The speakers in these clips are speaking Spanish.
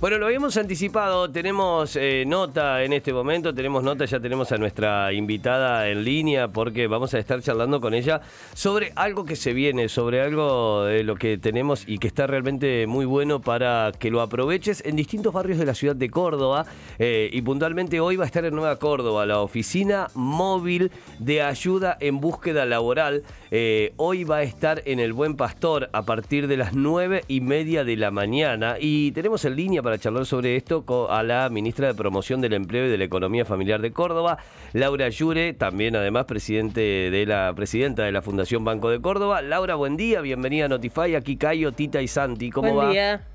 Bueno, lo habíamos anticipado, tenemos eh, nota en este momento, tenemos nota, ya tenemos a nuestra invitada en línea porque vamos a estar charlando con ella sobre algo que se viene, sobre algo de lo que tenemos y que está realmente muy bueno para que lo aproveches en distintos barrios de la ciudad de Córdoba eh, y puntualmente hoy va a estar en Nueva Córdoba la oficina móvil de ayuda en búsqueda laboral. Eh, hoy va a estar en el Buen Pastor a partir de las nueve y media de la mañana y tenemos en línea charlar sobre esto a la ministra de Promoción del Empleo y de la Economía Familiar de Córdoba, Laura Yure, también además presidente de la presidenta de la Fundación Banco de Córdoba. Laura, buen día, bienvenida a Notify, aquí Cayo, Tita y Santi, ¿cómo buen va? Día.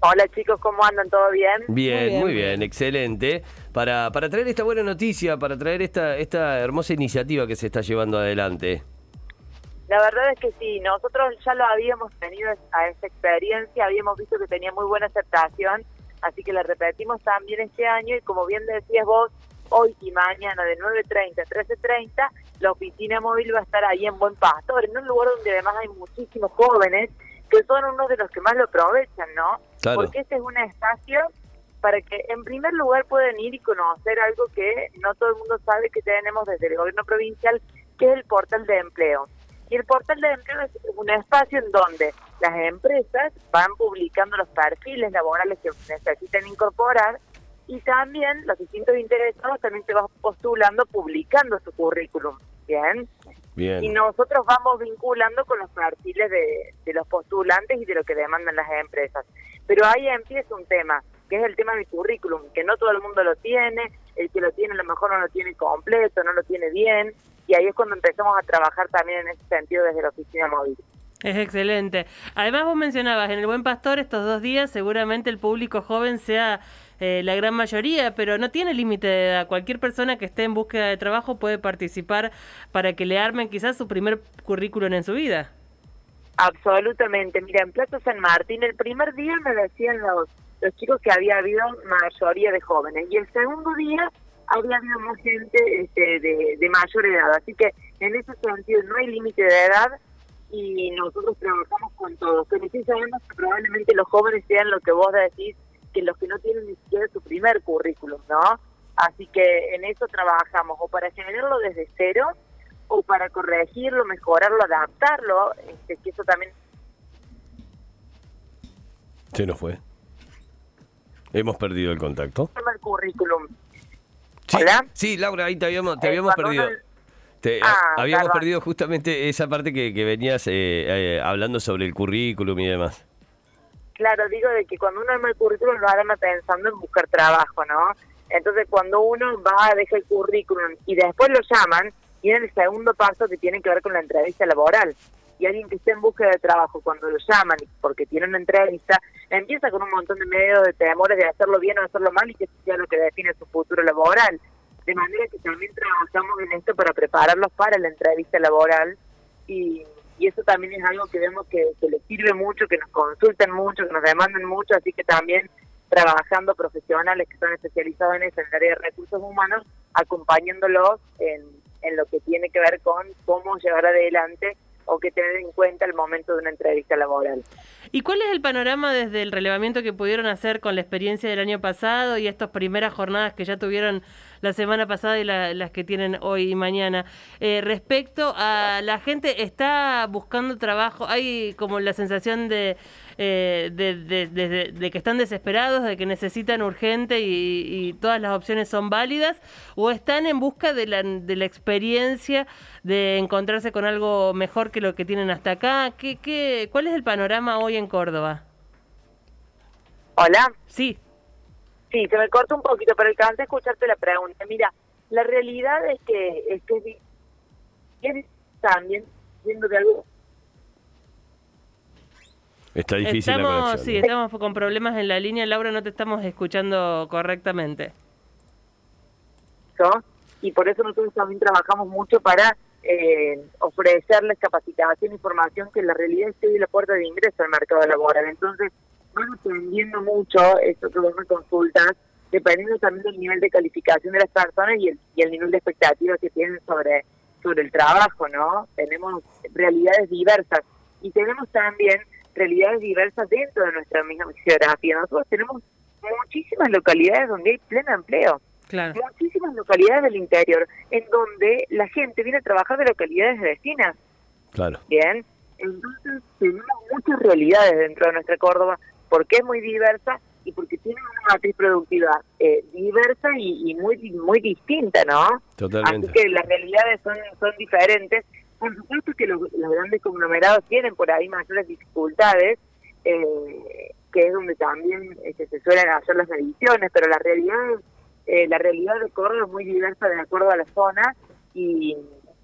Hola chicos, ¿cómo andan? ¿Todo bien? Bien, muy bien, excelente. Para, para traer esta buena noticia, para traer esta, esta hermosa iniciativa que se está llevando adelante. La verdad es que sí, nosotros ya lo habíamos tenido a esta experiencia, habíamos visto que tenía muy buena aceptación, así que la repetimos también este año y como bien decías vos, hoy y mañana de 9.30 a 13.30, la oficina móvil va a estar ahí en Buen Pastor, en un lugar donde además hay muchísimos jóvenes que son unos de los que más lo aprovechan, ¿no? Claro. Porque este es un espacio para que en primer lugar puedan ir y conocer algo que no todo el mundo sabe que tenemos desde el gobierno provincial, que es el portal de empleo. Y el portal de empleo es un espacio en donde las empresas van publicando los perfiles laborales que necesitan incorporar y también los distintos interesados también se van postulando publicando su currículum. Bien. Bien. Y nosotros vamos vinculando con los perfiles de, de los postulantes y de lo que demandan las empresas. Pero ahí empieza un tema, que es el tema de mi currículum, que no todo el mundo lo tiene, el que lo tiene a lo mejor no lo tiene completo, no lo tiene bien, y ahí es cuando empezamos a trabajar también en ese sentido desde la oficina móvil. Es excelente. Además vos mencionabas, en el Buen Pastor estos dos días seguramente el público joven sea eh, la gran mayoría, pero no tiene límite de edad. Cualquier persona que esté en búsqueda de trabajo puede participar para que le armen quizás su primer currículum en su vida. Absolutamente. Mira, en Plaza San Martín el primer día me decían los, los chicos que había habido mayoría de jóvenes y el segundo día había habido más gente este, de, de mayor edad. Así que en ese sentido no hay límite de edad y nosotros trabajamos con todos. Pero sí sabemos que probablemente los jóvenes sean lo que vos decís, que los que no tienen ni siquiera su primer currículum, ¿no? Así que en eso trabajamos, o para generarlo desde cero, o para corregirlo, mejorarlo, adaptarlo, este, que eso también... Se nos fue. Hemos perdido el contacto. El currículum. Sí, ¿Hola? Sí, Laura, ahí te habíamos, te Eh, habíamos perdido. Te- Ah, habíamos perdido justamente esa parte que, que venías eh, eh, hablando sobre el currículum y demás. Claro, digo de que cuando uno arma el currículum lo arma pensando en buscar trabajo, ¿no? Entonces cuando uno va, deja el currículum y después lo llaman, tiene el segundo paso que tiene que ver con la entrevista laboral. Y alguien que esté en búsqueda de trabajo, cuando lo llaman porque tiene una entrevista, empieza con un montón de medios de temores de hacerlo bien o hacerlo mal y que eso sea lo que define su futuro laboral. De manera que también trabajamos en esto para prepararlos para la entrevista laboral y, y eso también es algo que vemos que, que les sirve mucho, que nos consultan mucho, que nos demandan mucho, así que también trabajando profesionales que están especializados en eso, en el área de recursos humanos, acompañándolos en, en lo que tiene que ver con cómo llevar adelante o qué tener en cuenta al momento de una entrevista laboral. ¿Y cuál es el panorama desde el relevamiento que pudieron hacer con la experiencia del año pasado y estas primeras jornadas que ya tuvieron la semana pasada y la- las que tienen hoy y mañana? Eh, respecto a la gente, ¿está buscando trabajo? ¿Hay como la sensación de, eh, de, que están desesperados, de que necesitan urgente y, y todas las opciones son válidas? ¿O están en busca de la, de la experiencia de encontrarse con algo mejor que lo que tienen hasta acá? ¿Qué, qué, ¿Cuál es el panorama hoy en Córdoba? Hola. Sí, Sí, se me corta un poquito, pero alcancé a escucharte la pregunta. Mira, la realidad es que es que es- también viendo de algo Está difícil la estamos, conexión. sí, ¿no? estamos con problemas en la línea. Laura, no te estamos escuchando correctamente. eso, y por eso nosotros también trabajamos mucho para eh, ofrecerles capacitación y formación que en la realidad esté la puerta de ingreso al mercado laboral. Entonces, van aprendiendo mucho esto que vos me consultas, dependiendo también del nivel de calificación de las personas y el, y el nivel de expectativas que tienen sobre sobre el trabajo, ¿no? Tenemos realidades diversas y tenemos también realidades diversas dentro de nuestra misma geografía. Nosotros tenemos muchísimas localidades donde hay pleno empleo. Claro. Muchísimas localidades del interior en donde la gente viene a trabajar de localidades vecinas. Claro. Bien, entonces tenemos muchas realidades dentro de nuestra Córdoba porque es muy diversa y porque tiene una matriz productiva eh, diversa y, y muy muy distinta, ¿no? Totalmente. Así que las realidades son, son diferentes. Por supuesto que los, los grandes conglomerados tienen por ahí mayores dificultades, eh, que es donde también este, se suelen hacer las mediciones, pero la realidad eh, la realidad de Córdoba es muy diversa de acuerdo a la zona y,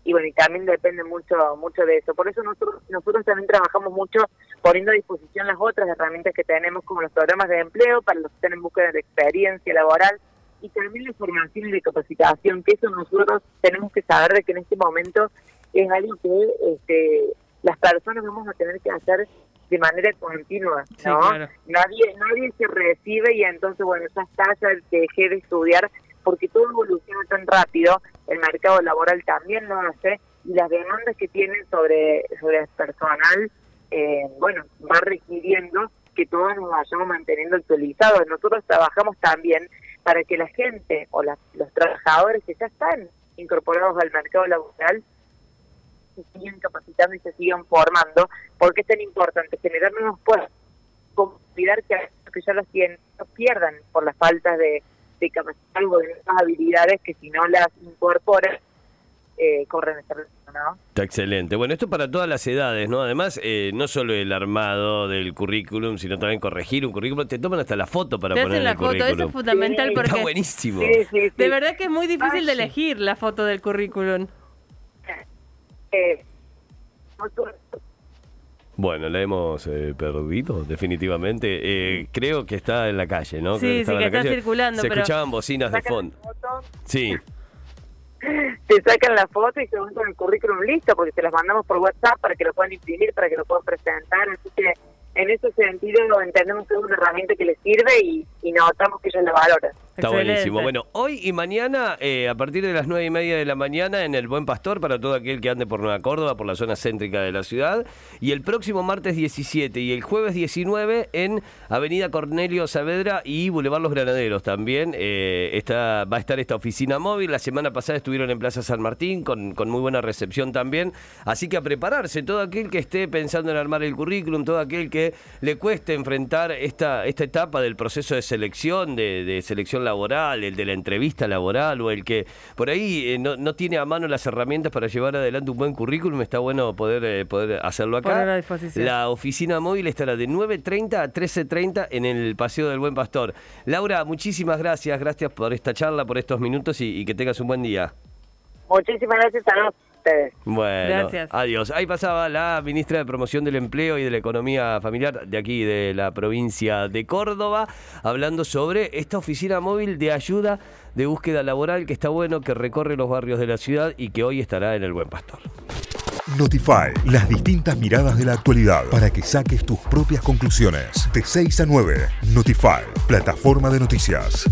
y bueno, y también depende mucho mucho de eso. Por eso nosotros nosotros también trabajamos mucho poniendo a disposición las otras herramientas que tenemos como los programas de empleo para los que están en búsqueda de experiencia laboral y también la formación y de capacitación, que eso nosotros tenemos que saber de que en este momento es algo que este, las personas vamos a tener que hacer de manera continua, Sí, ¿no? claro. Nadie nadie se recibe y entonces, bueno, ya está, ya dejé de estudiar porque todo evoluciona tan rápido, el mercado laboral también lo hace y las demandas que tienen sobre, sobre el personal, eh, bueno, va requiriendo que todos nos vayamos manteniendo actualizados. Nosotros trabajamos también para que la gente o las- los trabajadores que ya están incorporados al mercado laboral se sigan capacitando y se sigan formando, porque es tan importante generar nuevos puestos, cuidar que que ya los tienen no pierdan por la falta de, de capacidad o de nuevas habilidades que si no las incorporan, eh, corren ese riesgo, ¿no? Está excelente. Bueno, esto para todas las edades, ¿no? Además, eh, no solo el armado del currículum, sino también corregir un currículum. Te toman hasta la foto para Te poner hacen la el foto, eso currículum. es fundamental Sí, porque Está buenísimo. Sí, sí, sí. de verdad que es muy difícil de Ay, sí. elegir la foto del currículum. Eh, nosotros- Bueno, la hemos eh, perdido, definitivamente. Eh, creo que está en la calle, ¿no? Sí, Creo sí, que está calle. circulando, Se pero- escuchaban bocinas de sacan fondo. la foto, Sí. te sacan la foto y se van con el currículum listo, porque te las mandamos por WhatsApp para que lo puedan imprimir, para que lo puedan presentar. Así que en ese sentido entendemos que es una herramienta que les sirve y, y notamos que ellos la valoran. Está Excelente. buenísimo. Bueno, hoy y mañana, eh, a partir de las nueve y media de la mañana, en el Buen Pastor, para todo aquel que ande por Nueva Córdoba, por la zona céntrica de la ciudad. Y el próximo martes 17 y el jueves 19 en Avenida Cornelio Saavedra y Boulevard Los Granaderos también. eh, está, va a estar esta oficina móvil. La semana pasada estuvieron en Plaza San Martín con, con muy buena recepción también. Así que a prepararse, todo aquel que esté pensando en armar el currículum, todo aquel que le cueste enfrentar esta, esta etapa del proceso de selección, de, de selección laboral, el de la entrevista laboral o el que por ahí eh, no, no tiene a mano las herramientas para llevar adelante un buen currículum, está bueno poder, eh, poder hacerlo acá. Poner a disposición. La oficina móvil estará de 9.30 a 13.30 en el Paseo del Buen Pastor. Laura, muchísimas gracias, gracias por esta charla, por estos minutos y, y que tengas un buen día. Muchísimas gracias a ustedes. Bueno, Gracias. adiós. Ahí pasaba la ministra de Promoción del Empleo y de la Economía Familiar de aquí, de la provincia de Córdoba, hablando sobre esta oficina móvil de ayuda de búsqueda laboral que está bueno, que recorre los barrios de la ciudad y que hoy estará en el Buen Pastor. Notify, las distintas miradas de la actualidad para que saques tus propias conclusiones. De 6 a 9, Notify, plataforma de noticias.